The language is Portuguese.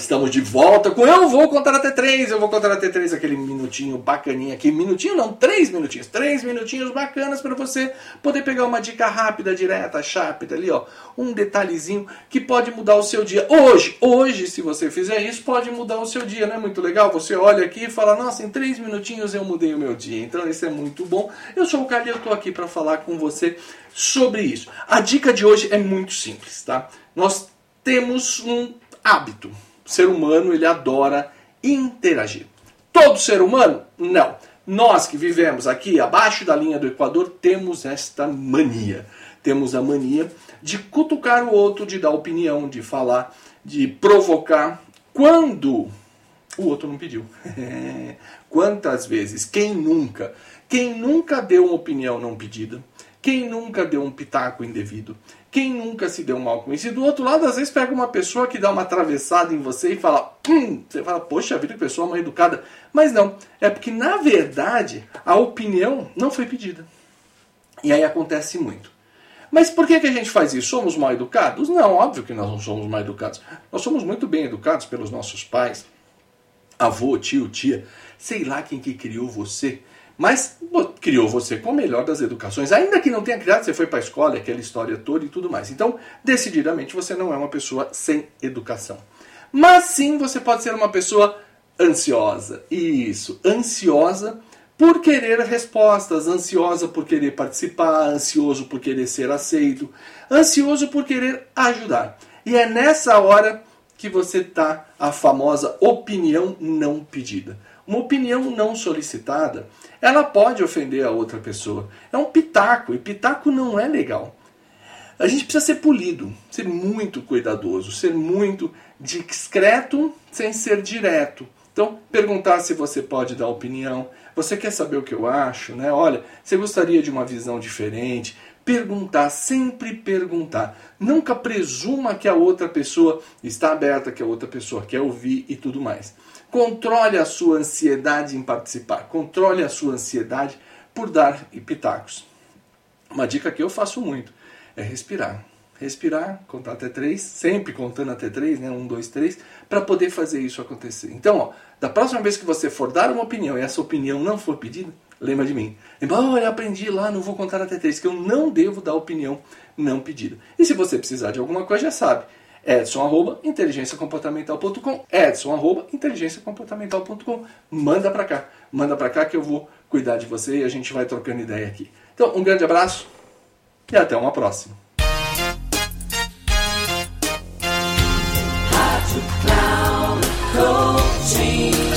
Estamos de volta com Eu Vou Contar Até Três. Eu vou contar até três, aquele minutinho bacaninha aqui. Minutinho não, três minutinhos. Três minutinhos bacanas para você poder pegar uma dica rápida, direta, rápida ali, ó. Um detalhezinho que pode mudar o seu dia. Hoje, hoje, se você fizer isso, pode mudar o seu dia, não é muito legal? Você olha aqui e fala, nossa, em três minutinhos eu mudei o meu dia. Então isso é muito bom. Eu sou o Carly, eu tô aqui para falar com você sobre isso. A dica de hoje é muito simples, tá? Nós temos um hábito. Ser humano ele adora interagir. Todo ser humano? Não. Nós que vivemos aqui abaixo da linha do Equador temos esta mania. Temos a mania de cutucar o outro, de dar opinião, de falar, de provocar quando o outro não pediu. Quantas vezes? Quem nunca? Quem nunca deu uma opinião não pedida? Quem nunca deu um pitaco indevido? Quem nunca se deu mal com isso? E do outro lado, às vezes pega uma pessoa que dá uma atravessada em você e fala, hum, você fala, poxa vida, que pessoa mal educada. Mas não, é porque na verdade a opinião não foi pedida. E aí acontece muito. Mas por que, que a gente faz isso? Somos mal educados? Não, óbvio que nós não somos mal educados. Nós somos muito bem educados pelos nossos pais, avô, tio, tia, sei lá quem que criou você. Mas criou você com a melhor das educações. Ainda que não tenha criado, você foi para a escola, aquela história toda e tudo mais. Então, decididamente, você não é uma pessoa sem educação. Mas sim, você pode ser uma pessoa ansiosa. Isso, ansiosa por querer respostas, ansiosa por querer participar, ansioso por querer ser aceito, ansioso por querer ajudar. E é nessa hora que você tá a famosa opinião não pedida. Uma opinião não solicitada, ela pode ofender a outra pessoa. É um pitaco, e pitaco não é legal. A gente precisa ser polido, ser muito cuidadoso, ser muito discreto sem ser direto. Então, perguntar se você pode dar opinião, você quer saber o que eu acho, né? Olha, você gostaria de uma visão diferente? Perguntar, sempre perguntar. Nunca presuma que a outra pessoa está aberta, que a outra pessoa quer ouvir e tudo mais. Controle a sua ansiedade em participar. Controle a sua ansiedade por dar pitacos. Uma dica que eu faço muito é respirar. Respirar, contar até três, sempre contando até três, né? Um, dois, três, para poder fazer isso acontecer. Então, ó, da próxima vez que você for dar uma opinião e essa opinião não for pedida, lembra de mim. Lembra, olha, eu aprendi lá, não vou contar até três, que eu não devo dar opinião não pedida. E se você precisar de alguma coisa, já sabe edson arroba inteligenciacomportamental.com edson arroba inteligenciacomportamental.com manda para cá, manda para cá que eu vou cuidar de você e a gente vai trocando ideia aqui. Então, um grande abraço e até uma próxima.